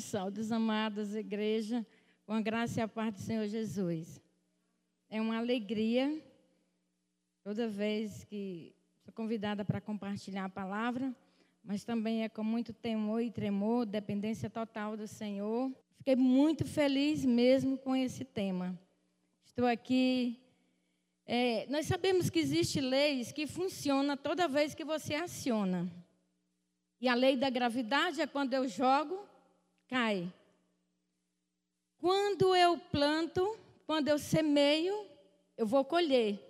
Saúdes, amadas, igreja, com a graça e a paz do Senhor Jesus. É uma alegria toda vez que sou convidada para compartilhar a palavra, mas também é com muito temor e tremor, dependência total do Senhor. Fiquei muito feliz mesmo com esse tema. Estou aqui. É, nós sabemos que existem leis que funcionam toda vez que você aciona. E a lei da gravidade é quando eu jogo, cai. Quando eu planto, quando eu semeio, eu vou colher.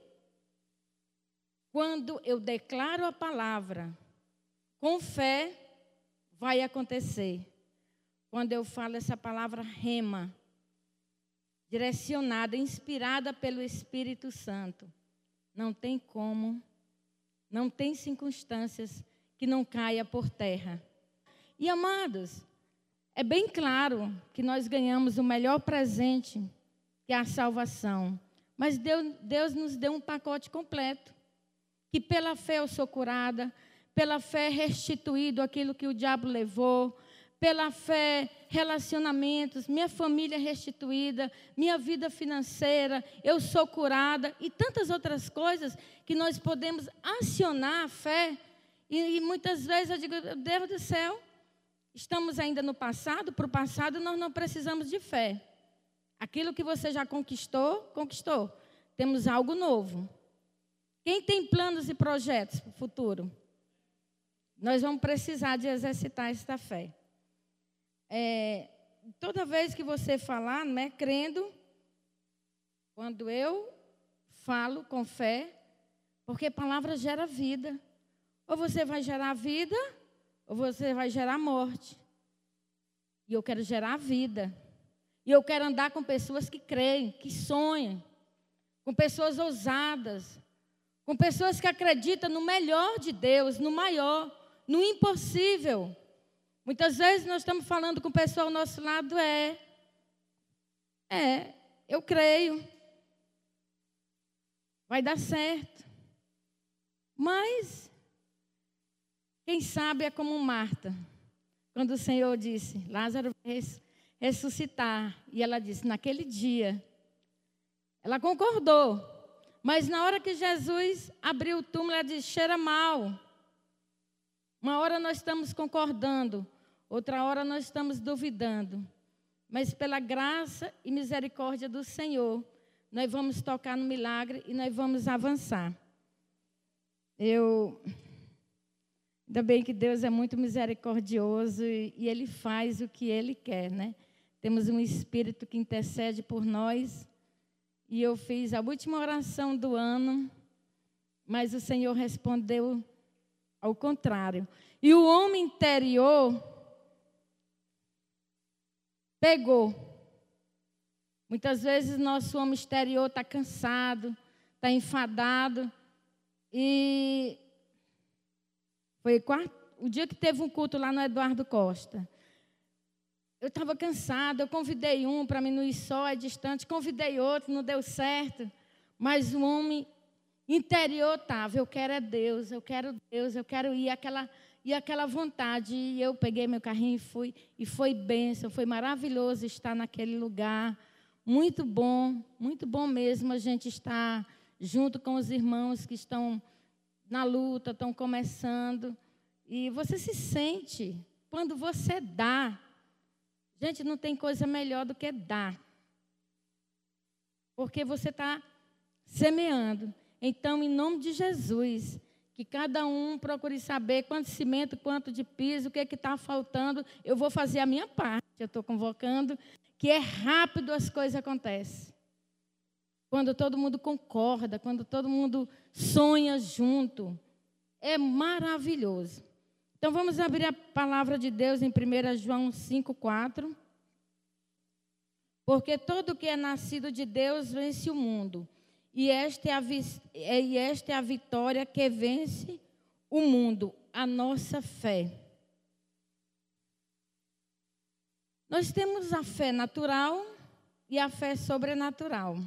Quando eu declaro a palavra com fé, vai acontecer. Quando eu falo essa palavra rema, direcionada, inspirada pelo Espírito Santo, não tem como, não tem circunstâncias que não caia por terra. E amados, é bem claro que nós ganhamos o melhor presente, que é a salvação. Mas Deus, Deus nos deu um pacote completo. Que pela fé eu sou curada, pela fé restituído aquilo que o diabo levou, pela fé relacionamentos, minha família restituída, minha vida financeira, eu sou curada e tantas outras coisas que nós podemos acionar a fé. E, e muitas vezes eu digo, Deus do céu, estamos ainda no passado, para o passado nós não precisamos de fé. Aquilo que você já conquistou, conquistou. Temos algo novo. Quem tem planos e projetos para o futuro? Nós vamos precisar de exercitar esta fé. É, toda vez que você falar, né, crendo, quando eu falo com fé, porque palavra gera vida. Ou você vai gerar vida, ou você vai gerar morte. E eu quero gerar vida. E eu quero andar com pessoas que creem, que sonham, com pessoas ousadas, com pessoas que acreditam no melhor de Deus, no maior, no impossível. Muitas vezes nós estamos falando com o pessoal ao nosso lado, é, é, eu creio, vai dar certo. Mas quem sabe é como Marta, quando o Senhor disse: Lázaro vai ressuscitar. E ela disse: naquele dia. Ela concordou. Mas na hora que Jesus abriu o túmulo, ela disse: cheira mal. Uma hora nós estamos concordando, outra hora nós estamos duvidando. Mas pela graça e misericórdia do Senhor, nós vamos tocar no milagre e nós vamos avançar. Eu Ainda bem que Deus é muito misericordioso e, Ele faz o que Ele quer, né? Temos um Espírito que intercede por nós. E eu fiz a última oração do ano, mas o Senhor respondeu ao contrário. E o homem interior pegou. Muitas vezes nosso homem exterior está cansado, está enfadado. E foi o dia que teve um culto lá no Eduardo Costa. Eu estava cansada, eu convidei um para ir só, é distante, convidei outro, não deu certo. Mas o homem interior estava, eu quero é Deus, eu quero Deus, eu quero ir, aquela, e aquela vontade. E eu peguei meu carrinho e fui, e foi bênção, foi maravilhoso estar naquele lugar. Muito bom, muito bom mesmo a gente estar junto com os irmãos que estão na luta, estão começando. E você se sente quando você dá. Gente, não tem coisa melhor do que dar. Porque você está semeando. Então, em nome de Jesus, que cada um procure saber quanto cimento, quanto de piso, o que é que está faltando. Eu vou fazer a minha parte. Eu estou convocando que é rápido as coisas acontecem. Quando todo mundo concorda, quando todo mundo sonha junto. É maravilhoso. Então vamos abrir a palavra de Deus em 1 João 5,4. Porque todo que é nascido de Deus vence o mundo. E esta, é a, é, e esta é a vitória que vence o mundo, a nossa fé. Nós temos a fé natural e a fé sobrenatural.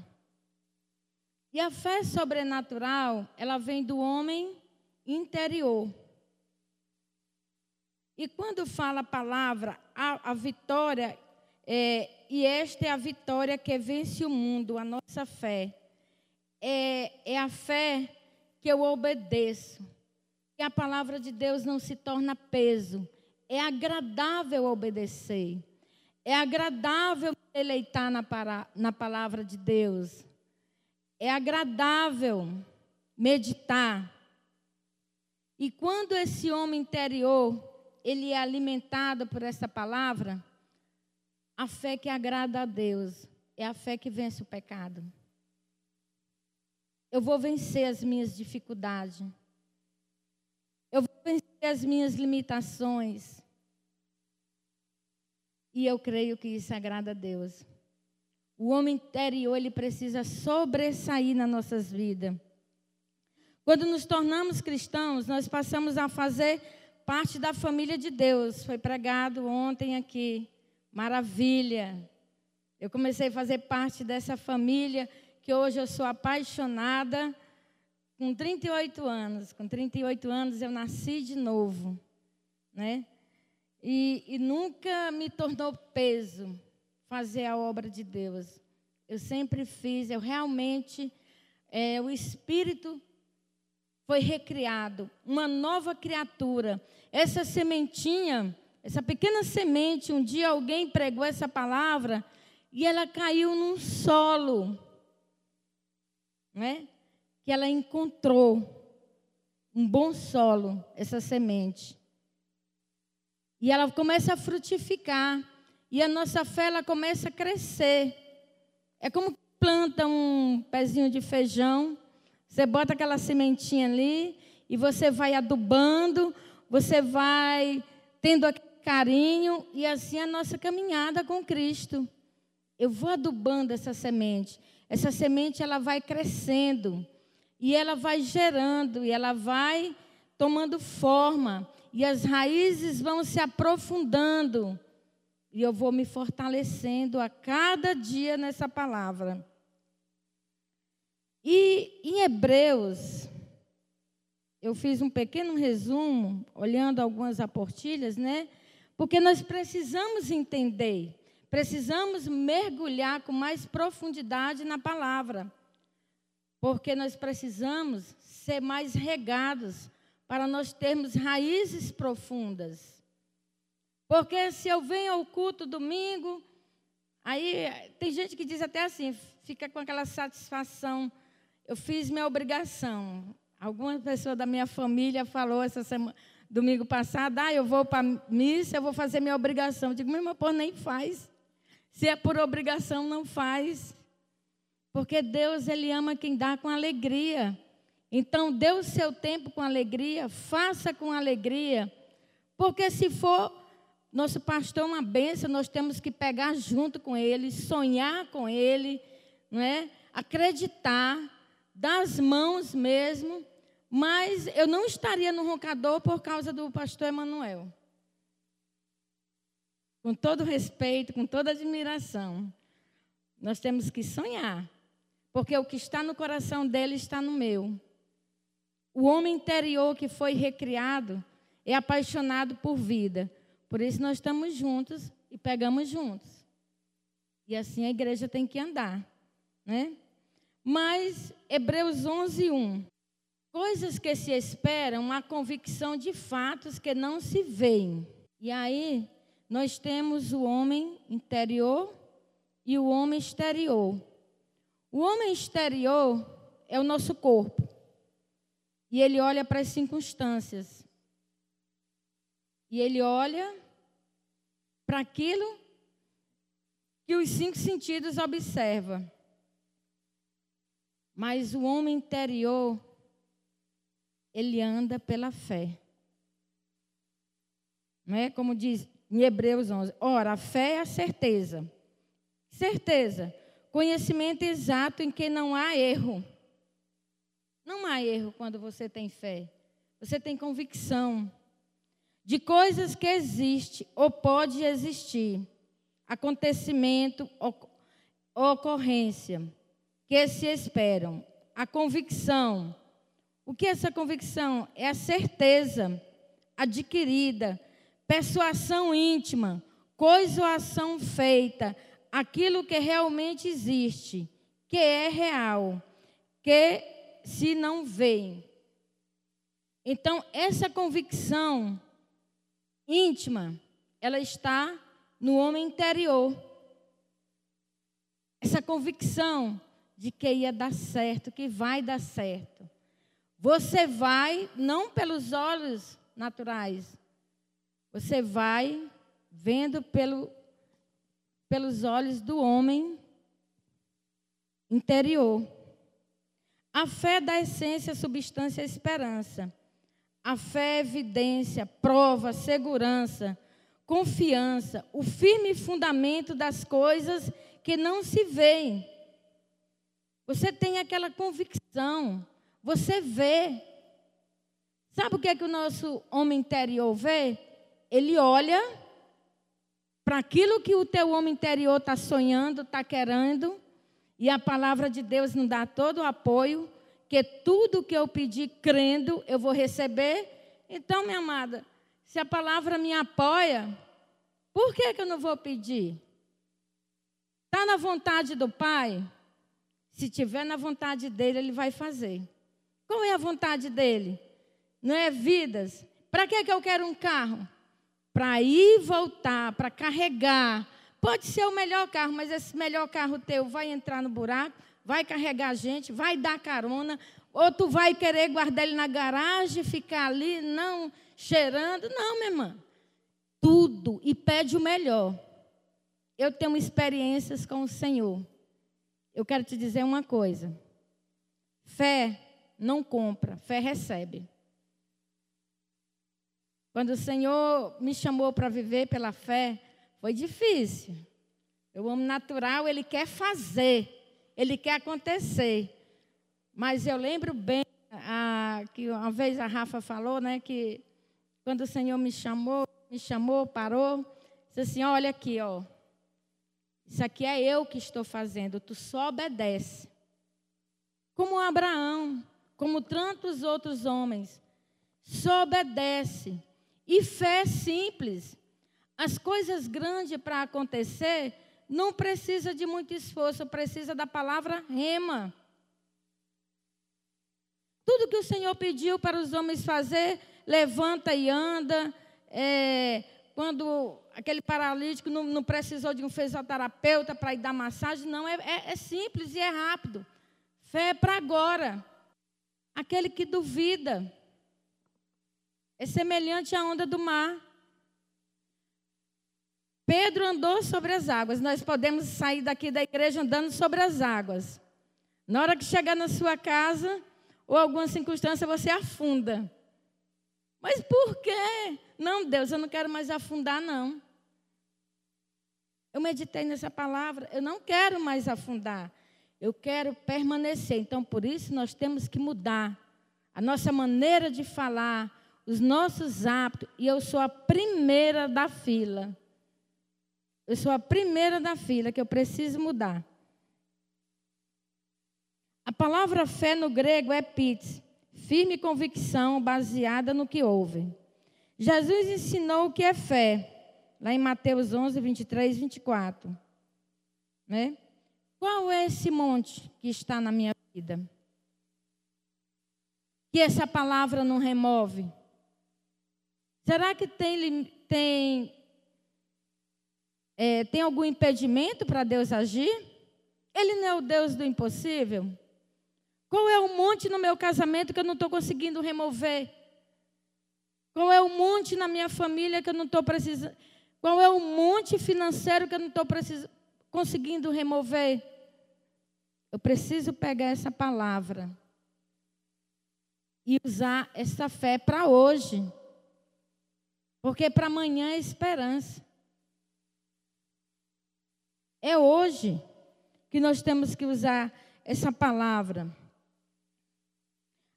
E a fé sobrenatural, ela vem do homem interior. E quando fala a palavra, a, a vitória, é, e esta é a vitória que vence o mundo, a nossa fé. É, é a fé que eu obedeço. Que a palavra de Deus não se torna peso. É agradável obedecer. É agradável deleitar na, para, na palavra de Deus. É agradável meditar. E quando esse homem interior, ele é alimentado por essa palavra, a fé que agrada a Deus é a fé que vence o pecado. Eu vou vencer as minhas dificuldades. Eu vou vencer as minhas limitações. E eu creio que isso agrada a Deus. O homem interior, ele precisa sobressair nas nossas vidas. Quando nos tornamos cristãos, nós passamos a fazer parte da família de Deus. Foi pregado ontem aqui. Maravilha. Eu comecei a fazer parte dessa família que hoje eu sou apaixonada. Com 38 anos, com 38 anos eu nasci de novo, né? E, e nunca me tornou peso fazer a obra de Deus. Eu sempre fiz, eu realmente, é, o Espírito foi recriado, uma nova criatura. Essa sementinha, essa pequena semente, um dia alguém pregou essa palavra e ela caiu num solo, né? Que ela encontrou um bom solo, essa semente. E ela começa a frutificar. E a nossa fé ela começa a crescer. É como planta um pezinho de feijão. Você bota aquela sementinha ali e você vai adubando, você vai tendo carinho e assim a nossa caminhada com Cristo. Eu vou adubando essa semente. Essa semente ela vai crescendo e ela vai gerando e ela vai tomando forma e as raízes vão se aprofundando. E eu vou me fortalecendo a cada dia nessa palavra. E em Hebreus, eu fiz um pequeno resumo, olhando algumas aportilhas, né? Porque nós precisamos entender, precisamos mergulhar com mais profundidade na palavra. Porque nós precisamos ser mais regados para nós termos raízes profundas. Porque se eu venho ao culto domingo, aí tem gente que diz até assim, fica com aquela satisfação, eu fiz minha obrigação. Alguma pessoa da minha família falou essa semana, domingo passado, ah, eu vou para missa, eu vou fazer minha obrigação. Eu digo, meu irmão, pô, nem faz. Se é por obrigação, não faz. Porque Deus, Ele ama quem dá com alegria. Então, dê o seu tempo com alegria, faça com alegria, porque se for nosso pastor uma benção, nós temos que pegar junto com ele, sonhar com ele, não é? acreditar, das mãos mesmo, mas eu não estaria no roncador por causa do pastor Emanuel. Com todo respeito, com toda admiração, nós temos que sonhar, porque o que está no coração dele está no meu. O homem interior que foi recriado é apaixonado por vida. Por isso nós estamos juntos e pegamos juntos. E assim a igreja tem que andar, né? Mas Hebreus 11, 1. Coisas que se esperam, a convicção de fatos que não se veem. E aí nós temos o homem interior e o homem exterior. O homem exterior é o nosso corpo. E ele olha para as circunstâncias. E ele olha para aquilo que os cinco sentidos observam. Mas o homem interior, ele anda pela fé. Não é como diz em Hebreus 11. Ora, a fé é a certeza. Certeza. Conhecimento exato em que não há erro. Não há erro quando você tem fé. Você tem convicção de coisas que existem ou pode existir, acontecimento, ocorrência que se esperam. A convicção. O que é essa convicção? É a certeza adquirida persuasão íntima, coisa ou ação feita, aquilo que realmente existe, que é real, que se não vê. Então, essa convicção íntima, ela está no homem interior. Essa convicção de que ia dar certo, que vai dar certo. Você vai não pelos olhos naturais, você vai vendo pelo, pelos olhos do homem interior. A fé dá essência, substância e esperança. A fé é evidência, prova, segurança, confiança, o firme fundamento das coisas que não se veem. Você tem aquela convicção, você vê. Sabe o que é que o nosso homem interior vê? Ele olha para aquilo que o teu homem interior está sonhando, está querendo, e a palavra de Deus nos dá todo o apoio, que tudo que eu pedir crendo, eu vou receber. Então, minha amada, se a palavra me apoia, por que, que eu não vou pedir? Está na vontade do Pai? Se tiver na vontade dele, ele vai fazer. Qual é a vontade dele? Não é vidas? Para que, que eu quero um carro? Para ir e voltar, para carregar. Pode ser o melhor carro, mas esse melhor carro teu vai entrar no buraco, vai carregar a gente, vai dar carona, ou tu vai querer guardar ele na garagem, ficar ali, não cheirando. Não, minha irmã. Tudo e pede o melhor. Eu tenho experiências com o Senhor. Eu quero te dizer uma coisa. Fé não compra, fé recebe. Quando o Senhor me chamou para viver pela fé, foi difícil. Eu amo natural, ele quer fazer, ele quer acontecer. Mas eu lembro bem a, que uma vez a Rafa falou, né, que quando o Senhor me chamou, me chamou, parou, disse assim: olha aqui, ó. Isso aqui é eu que estou fazendo, tu só obedece. Como Abraão, como tantos outros homens, só obedece. E fé simples. As coisas grandes para acontecer não precisa de muito esforço, precisa da palavra rema. Tudo que o Senhor pediu para os homens fazer, levanta e anda. É, quando aquele paralítico não, não precisou de um fisioterapeuta para ir dar massagem, não, é, é, é simples e é rápido. Fé é para agora. Aquele que duvida é semelhante à onda do mar. Pedro andou sobre as águas. Nós podemos sair daqui da igreja andando sobre as águas. Na hora que chegar na sua casa ou alguma circunstância, você afunda. Mas por quê? Não, Deus, eu não quero mais afundar, não. Eu meditei nessa palavra, eu não quero mais afundar. Eu quero permanecer. Então, por isso, nós temos que mudar a nossa maneira de falar, os nossos hábitos. E eu sou a primeira da fila. Eu sou a primeira da fila que eu preciso mudar. A palavra fé no grego é pits, firme convicção baseada no que houve. Jesus ensinou o que é fé, lá em Mateus 11, 23, 24. Né? Qual é esse monte que está na minha vida? Que essa palavra não remove? Será que tem, tem, é, tem algum impedimento para Deus agir? Ele não é o Deus do impossível? Qual é o monte no meu casamento que eu não estou conseguindo remover? Qual é o monte na minha família que eu não estou precisando? Qual é o monte financeiro que eu não estou conseguindo remover? Eu preciso pegar essa palavra e usar essa fé para hoje. Porque para amanhã é esperança. É hoje que nós temos que usar essa palavra.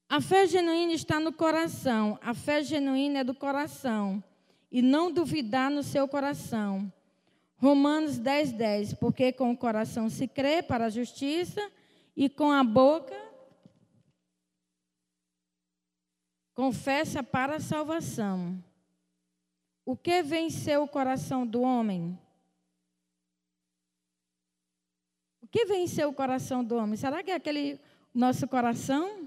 A fé genuína está no coração. A fé genuína é do coração. E não duvidar no seu coração. Romanos 10, 10. Porque com o coração se crê para a justiça e com a boca confessa para a salvação. O que venceu o coração do homem? O que venceu o coração do homem? Será que é aquele nosso coração?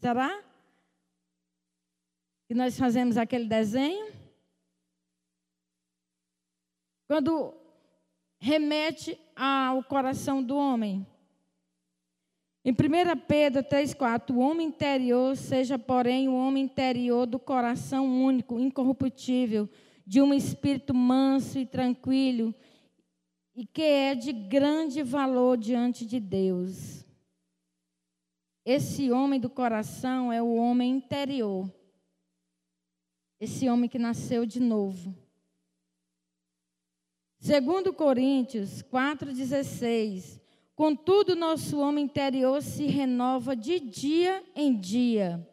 Será? Que nós fazemos aquele desenho? Quando remete ao coração do homem. Em 1 Pedro 3,4, o homem interior seja, porém, o homem interior do coração único, incorruptível, de um espírito manso e tranquilo, e que é de grande valor diante de Deus. Esse homem do coração é o homem interior. Esse homem que nasceu de novo. Segundo Coríntios 4,16, Contudo, nosso homem interior se renova de dia em dia.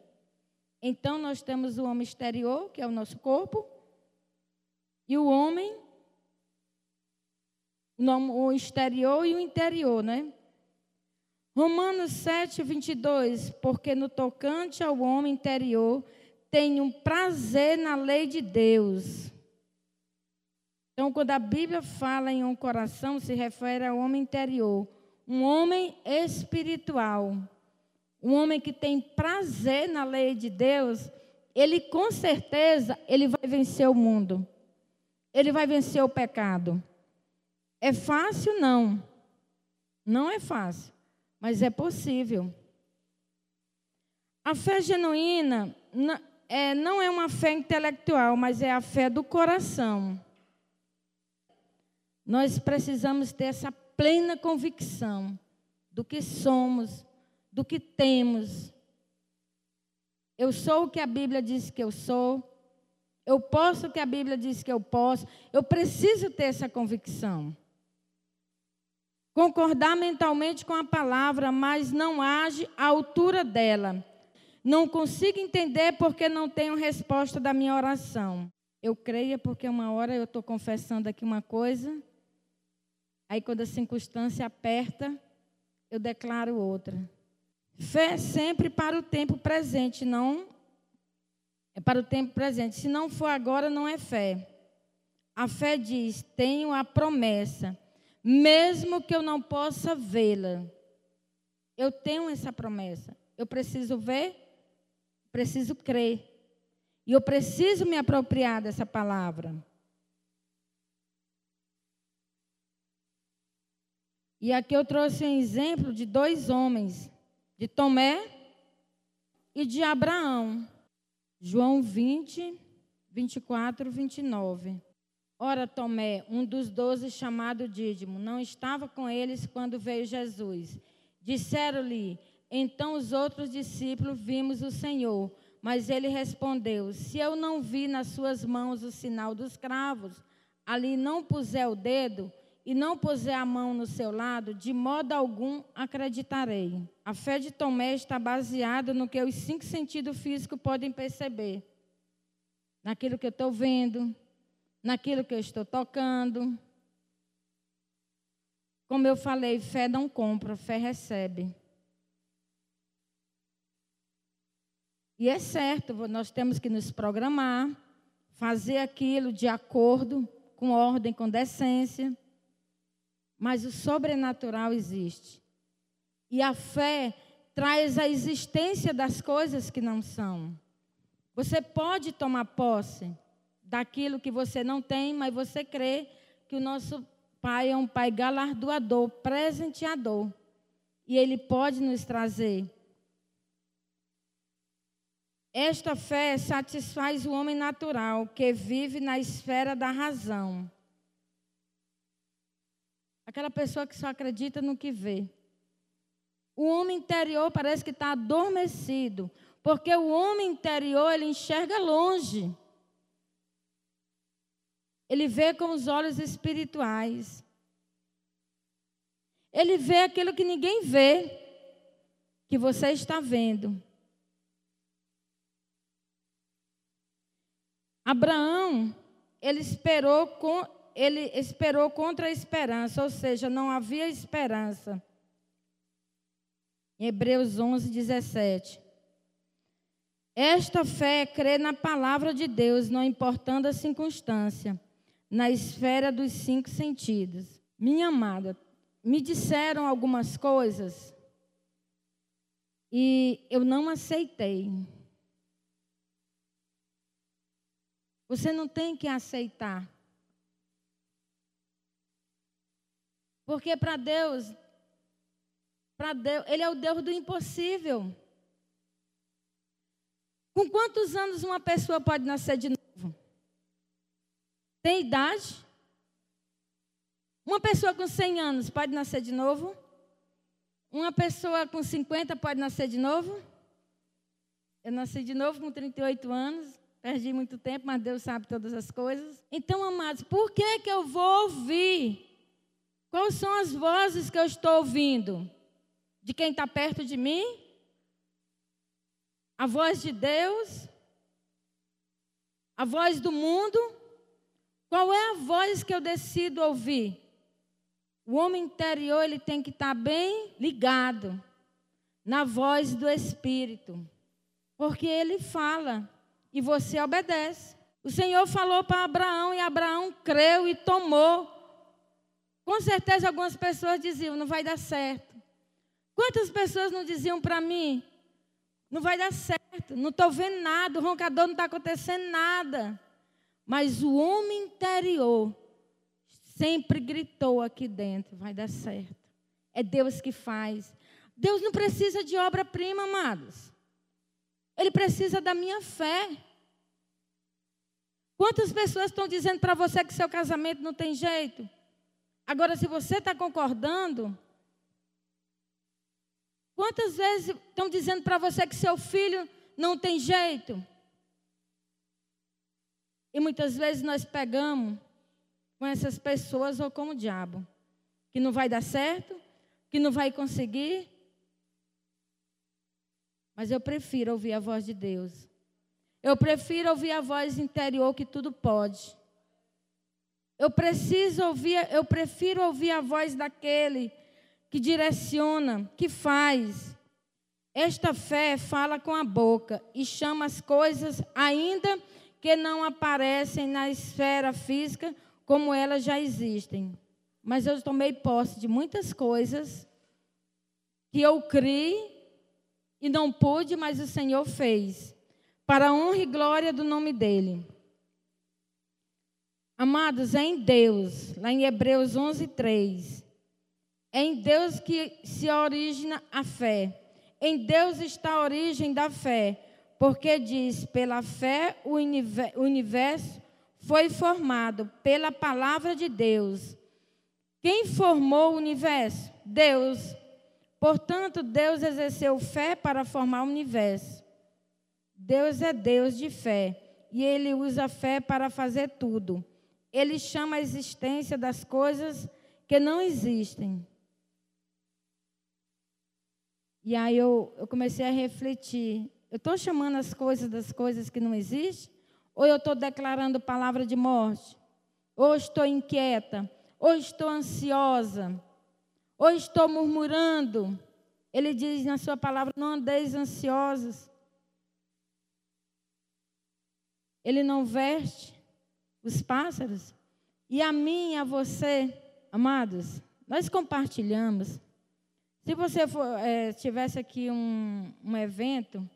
Então, nós temos o homem exterior, que é o nosso corpo, e o homem, o exterior e o interior, né? Romanos 7, 22. Porque no tocante ao homem interior, tenho prazer na lei de Deus. Então, quando a Bíblia fala em um coração, se refere ao homem interior um homem espiritual, um homem que tem prazer na lei de Deus, ele com certeza ele vai vencer o mundo. Ele vai vencer o pecado. É fácil não. Não é fácil, mas é possível. A fé genuína é, não é uma fé intelectual, mas é a fé do coração. Nós precisamos ter essa plena convicção do que somos, do que temos. Eu sou o que a Bíblia diz que eu sou. Eu posso o que a Bíblia diz que eu posso. Eu preciso ter essa convicção. Concordar mentalmente com a palavra, mas não age à altura dela. Não consigo entender porque não tenho resposta da minha oração. Eu creio porque uma hora eu estou confessando aqui uma coisa Aí, quando a circunstância aperta, eu declaro outra. Fé sempre para o tempo presente, não é para o tempo presente. Se não for agora, não é fé. A fé diz: tenho a promessa, mesmo que eu não possa vê-la. Eu tenho essa promessa. Eu preciso ver, preciso crer. E eu preciso me apropriar dessa palavra. E aqui eu trouxe um exemplo de dois homens, de Tomé e de Abraão. João 20, 24, 29. Ora, Tomé, um dos doze, chamado Dídimo, não estava com eles quando veio Jesus. Disseram-lhe, então os outros discípulos vimos o Senhor. Mas ele respondeu: Se eu não vi nas suas mãos o sinal dos cravos, ali não puser o dedo e não puser a mão no seu lado, de modo algum acreditarei. A fé de Tomé está baseada no que os cinco sentidos físicos podem perceber: naquilo que eu estou vendo, naquilo que eu estou tocando. Como eu falei, fé não compra, fé recebe. E é certo, nós temos que nos programar, fazer aquilo de acordo, com ordem, com decência. Mas o sobrenatural existe. E a fé traz a existência das coisas que não são. Você pode tomar posse daquilo que você não tem, mas você crê que o nosso Pai é um Pai galardoador, presenteador. E Ele pode nos trazer. Esta fé satisfaz o homem natural que vive na esfera da razão. Aquela pessoa que só acredita no que vê. O homem interior parece que está adormecido, porque o homem interior ele enxerga longe. Ele vê com os olhos espirituais. Ele vê aquilo que ninguém vê, que você está vendo. Abraão, ele esperou com, ele esperou contra a esperança, ou seja, não havia esperança. Hebreus 11, 17. Esta fé é crer na palavra de Deus, não importando a circunstância, na esfera dos cinco sentidos. Minha amada, me disseram algumas coisas e eu não aceitei. Você não tem que aceitar. Porque para Deus, para Deus, Ele é o Deus do impossível. Com quantos anos uma pessoa pode nascer de novo? Tem idade? Uma pessoa com 100 anos pode nascer de novo? Uma pessoa com 50 pode nascer de novo? Eu nasci de novo com 38 anos, perdi muito tempo, mas Deus sabe todas as coisas. Então, amados, por que, que eu vou ouvir Quais são as vozes que eu estou ouvindo? De quem está perto de mim? A voz de Deus? A voz do mundo? Qual é a voz que eu decido ouvir? O homem interior ele tem que estar tá bem ligado na voz do Espírito, porque ele fala e você obedece. O Senhor falou para Abraão e Abraão creu e tomou com certeza algumas pessoas diziam, não vai dar certo. Quantas pessoas não diziam para mim, não vai dar certo, não estou vendo nada, o roncador não está acontecendo nada. Mas o homem interior sempre gritou aqui dentro, vai dar certo. É Deus que faz. Deus não precisa de obra-prima, amados. Ele precisa da minha fé. Quantas pessoas estão dizendo para você que seu casamento não tem jeito? Agora, se você está concordando, quantas vezes estão dizendo para você que seu filho não tem jeito? E muitas vezes nós pegamos com essas pessoas ou com o diabo, que não vai dar certo, que não vai conseguir. Mas eu prefiro ouvir a voz de Deus. Eu prefiro ouvir a voz interior que tudo pode. Eu preciso ouvir, eu prefiro ouvir a voz daquele que direciona, que faz. Esta fé fala com a boca e chama as coisas ainda que não aparecem na esfera física como elas já existem. Mas eu tomei posse de muitas coisas que eu criei e não pude, mas o Senhor fez, para a honra e glória do nome dele. Amados, é em Deus, lá em Hebreus 11, 3. É em Deus que se origina a fé. Em Deus está a origem da fé, porque diz: pela fé o universo foi formado, pela palavra de Deus. Quem formou o universo? Deus. Portanto, Deus exerceu fé para formar o universo. Deus é Deus de fé e ele usa a fé para fazer tudo ele chama a existência das coisas que não existem. E aí eu, eu comecei a refletir: eu estou chamando as coisas das coisas que não existem? Ou eu estou declarando palavra de morte? Ou estou inquieta? Ou estou ansiosa? Ou estou murmurando? Ele diz na sua palavra: não andeis ansiosos. Ele não veste os pássaros. E a mim e a você, amados, nós compartilhamos. Se você for, é, tivesse aqui um, um evento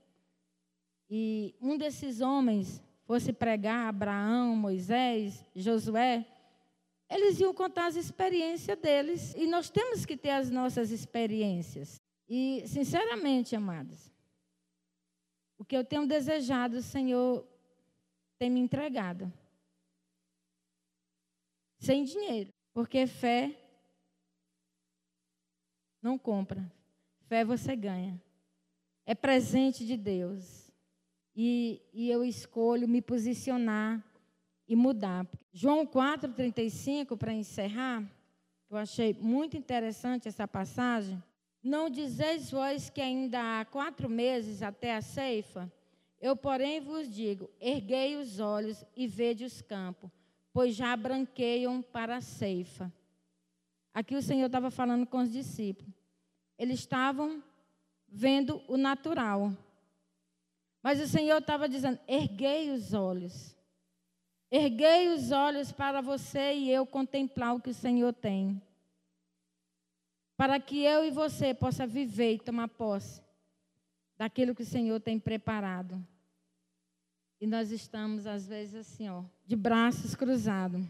e um desses homens fosse pregar Abraão, Moisés, Josué, eles iam contar as experiências deles. E nós temos que ter as nossas experiências. E, sinceramente, amados, o que eu tenho desejado, o Senhor tem me entregado sem dinheiro, porque fé não compra, fé você ganha. É presente de Deus. E, e eu escolho me posicionar e mudar. João 4,35, para encerrar, eu achei muito interessante essa passagem. Não dizeis vós que ainda há quatro meses até a ceifa? Eu, porém, vos digo: erguei os olhos e vede os campos pois já branqueiam para a ceifa. Aqui o Senhor estava falando com os discípulos. Eles estavam vendo o natural. Mas o Senhor estava dizendo: erguei os olhos. Erguei os olhos para você e eu contemplar o que o Senhor tem. Para que eu e você possa viver e tomar posse daquilo que o Senhor tem preparado. E nós estamos, às vezes, assim, ó, de braços cruzados.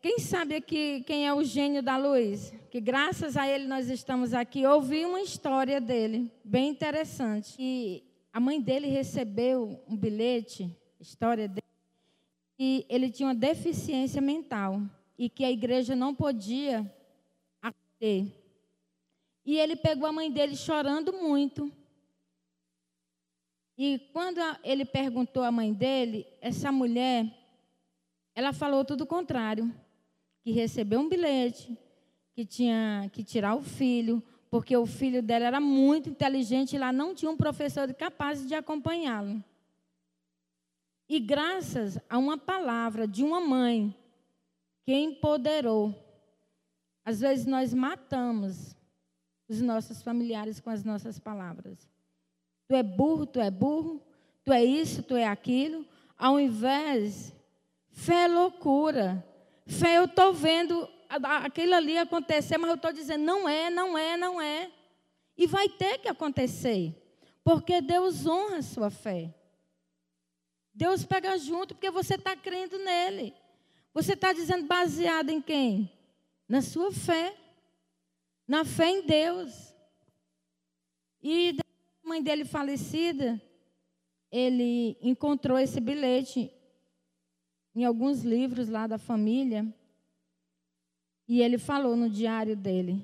Quem sabe aqui quem é o gênio da luz? Que graças a ele nós estamos aqui. Ouvi uma história dele, bem interessante. E a mãe dele recebeu um bilhete, história dele, e ele tinha uma deficiência mental e que a igreja não podia acolher. E ele pegou a mãe dele chorando muito. E quando ele perguntou à mãe dele, essa mulher, ela falou tudo o contrário, que recebeu um bilhete, que tinha que tirar o filho, porque o filho dela era muito inteligente e lá não tinha um professor capaz de acompanhá-lo. E graças a uma palavra de uma mãe que empoderou, às vezes nós matamos os nossos familiares com as nossas palavras. Tu é burro, tu é burro, tu é isso, tu é aquilo, ao invés, fé é loucura. Fé, eu estou vendo aquilo ali acontecer, mas eu estou dizendo, não é, não é, não é. E vai ter que acontecer, porque Deus honra a sua fé. Deus pega junto, porque você está crendo nele. Você está dizendo baseado em quem? Na sua fé. Na fé em Deus. E a mãe dele falecida, ele encontrou esse bilhete em alguns livros lá da família. E ele falou no diário dele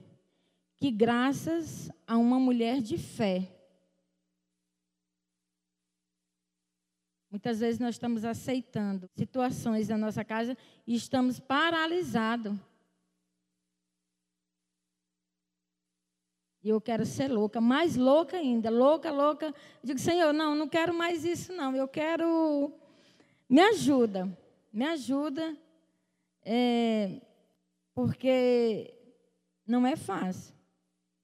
que, graças a uma mulher de fé, muitas vezes nós estamos aceitando situações na nossa casa e estamos paralisados. E eu quero ser louca, mais louca ainda, louca, louca. Digo, Senhor, não, não quero mais isso, não. Eu quero. Me ajuda, me ajuda. É, porque não é fácil.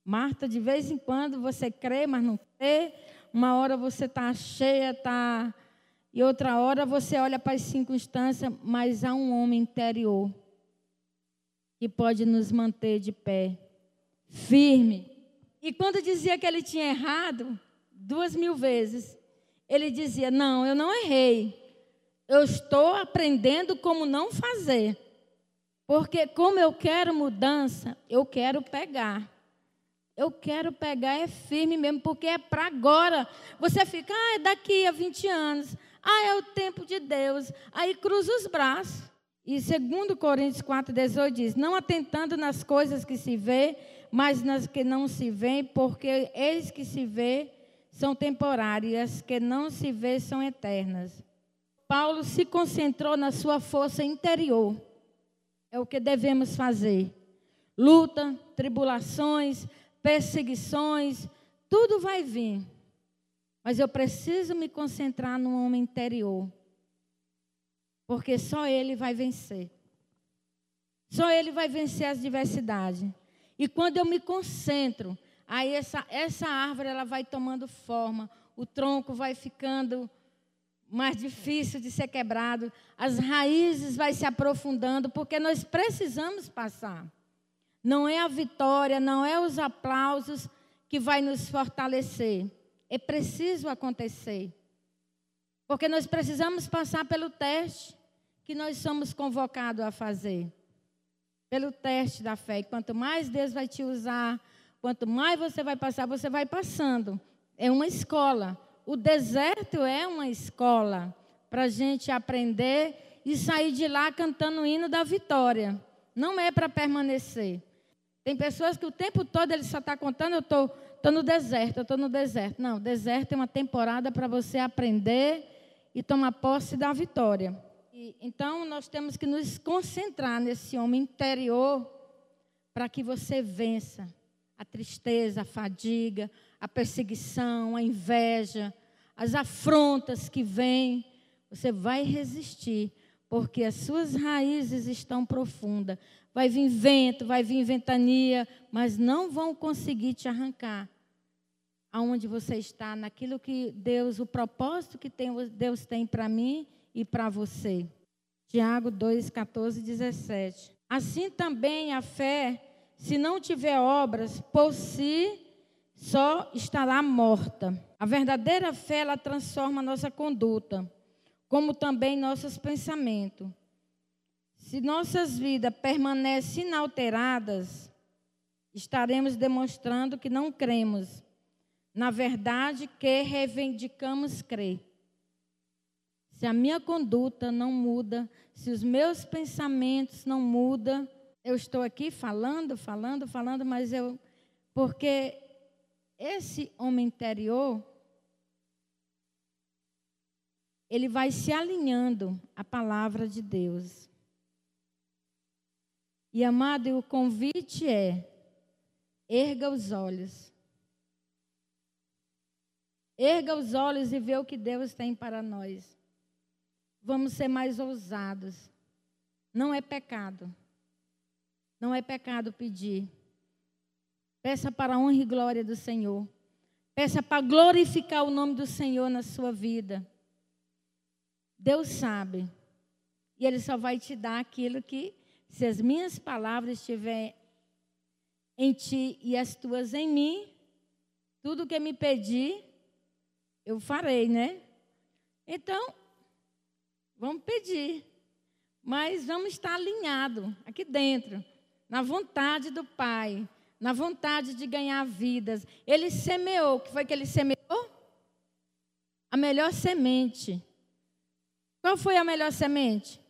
Marta, de vez em quando você crê, mas não crê. Uma hora você está cheia, está. E outra hora você olha para as circunstâncias, mas há um homem interior que pode nos manter de pé, firme. E quando dizia que ele tinha errado, duas mil vezes, ele dizia: Não, eu não errei. Eu estou aprendendo como não fazer. Porque como eu quero mudança, eu quero pegar. Eu quero pegar é firme mesmo, porque é para agora. Você fica, ah, é daqui a 20 anos. Ah, é o tempo de Deus. Aí cruza os braços. E segundo Coríntios 4,18 diz, não atentando nas coisas que se vê, mas nas que não se vê, porque eis que se vê são temporárias, que não se vê são eternas. Paulo se concentrou na sua força interior é o que devemos fazer. Luta, tribulações, perseguições, tudo vai vir. Mas eu preciso me concentrar no homem interior. Porque só ele vai vencer. Só ele vai vencer as diversidades. E quando eu me concentro, aí essa, essa árvore ela vai tomando forma, o tronco vai ficando mais difícil de ser quebrado, as raízes vai se aprofundando, porque nós precisamos passar. Não é a vitória, não é os aplausos que vai nos fortalecer. É preciso acontecer. Porque nós precisamos passar pelo teste que nós somos convocados a fazer. Pelo teste da fé. E quanto mais Deus vai te usar, quanto mais você vai passar, você vai passando. É uma escola. O deserto é uma escola para a gente aprender e sair de lá cantando o hino da vitória. Não é para permanecer. Tem pessoas que o tempo todo ele só está contando, eu estou tô, tô no deserto, eu estou no deserto. Não, deserto é uma temporada para você aprender e tomar posse da vitória. E, então, nós temos que nos concentrar nesse homem interior para que você vença a tristeza, a fadiga, a perseguição, a inveja, as afrontas que vêm, você vai resistir, porque as suas raízes estão profundas. Vai vir vento, vai vir ventania, mas não vão conseguir te arrancar aonde você está, naquilo que Deus, o propósito que tem, Deus tem para mim e para você. Tiago 2, 14 e 17. Assim também a fé, se não tiver obras, por si só estará morta. A verdadeira fé, ela transforma nossa conduta, como também nossos pensamentos. Se nossas vidas permanecem inalteradas, estaremos demonstrando que não cremos na verdade que reivindicamos crer. Se a minha conduta não muda, se os meus pensamentos não mudam, eu estou aqui falando, falando, falando, mas eu. Porque esse homem interior, ele vai se alinhando à palavra de Deus. E amado, o convite é: erga os olhos. Erga os olhos e vê o que Deus tem para nós. Vamos ser mais ousados. Não é pecado. Não é pecado pedir. Peça para a honra e glória do Senhor. Peça para glorificar o nome do Senhor na sua vida. Deus sabe. E Ele só vai te dar aquilo que, se as minhas palavras estiverem em ti e as tuas em mim, tudo que me pedir, eu farei, né? Então, vamos pedir. Mas vamos estar alinhado aqui dentro, na vontade do Pai, na vontade de ganhar vidas. Ele semeou, o que foi que ele semeou? A melhor semente. Qual foi a melhor semente?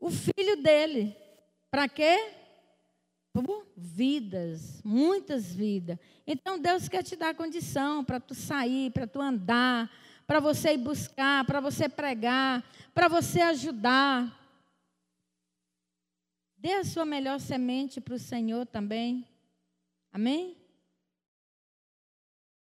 O filho dele. Para quê? vidas, muitas vidas. Então Deus quer te dar condição para tu sair, para tu andar, para você ir buscar, para você pregar, para você ajudar. Dê a sua melhor semente para o Senhor também. Amém?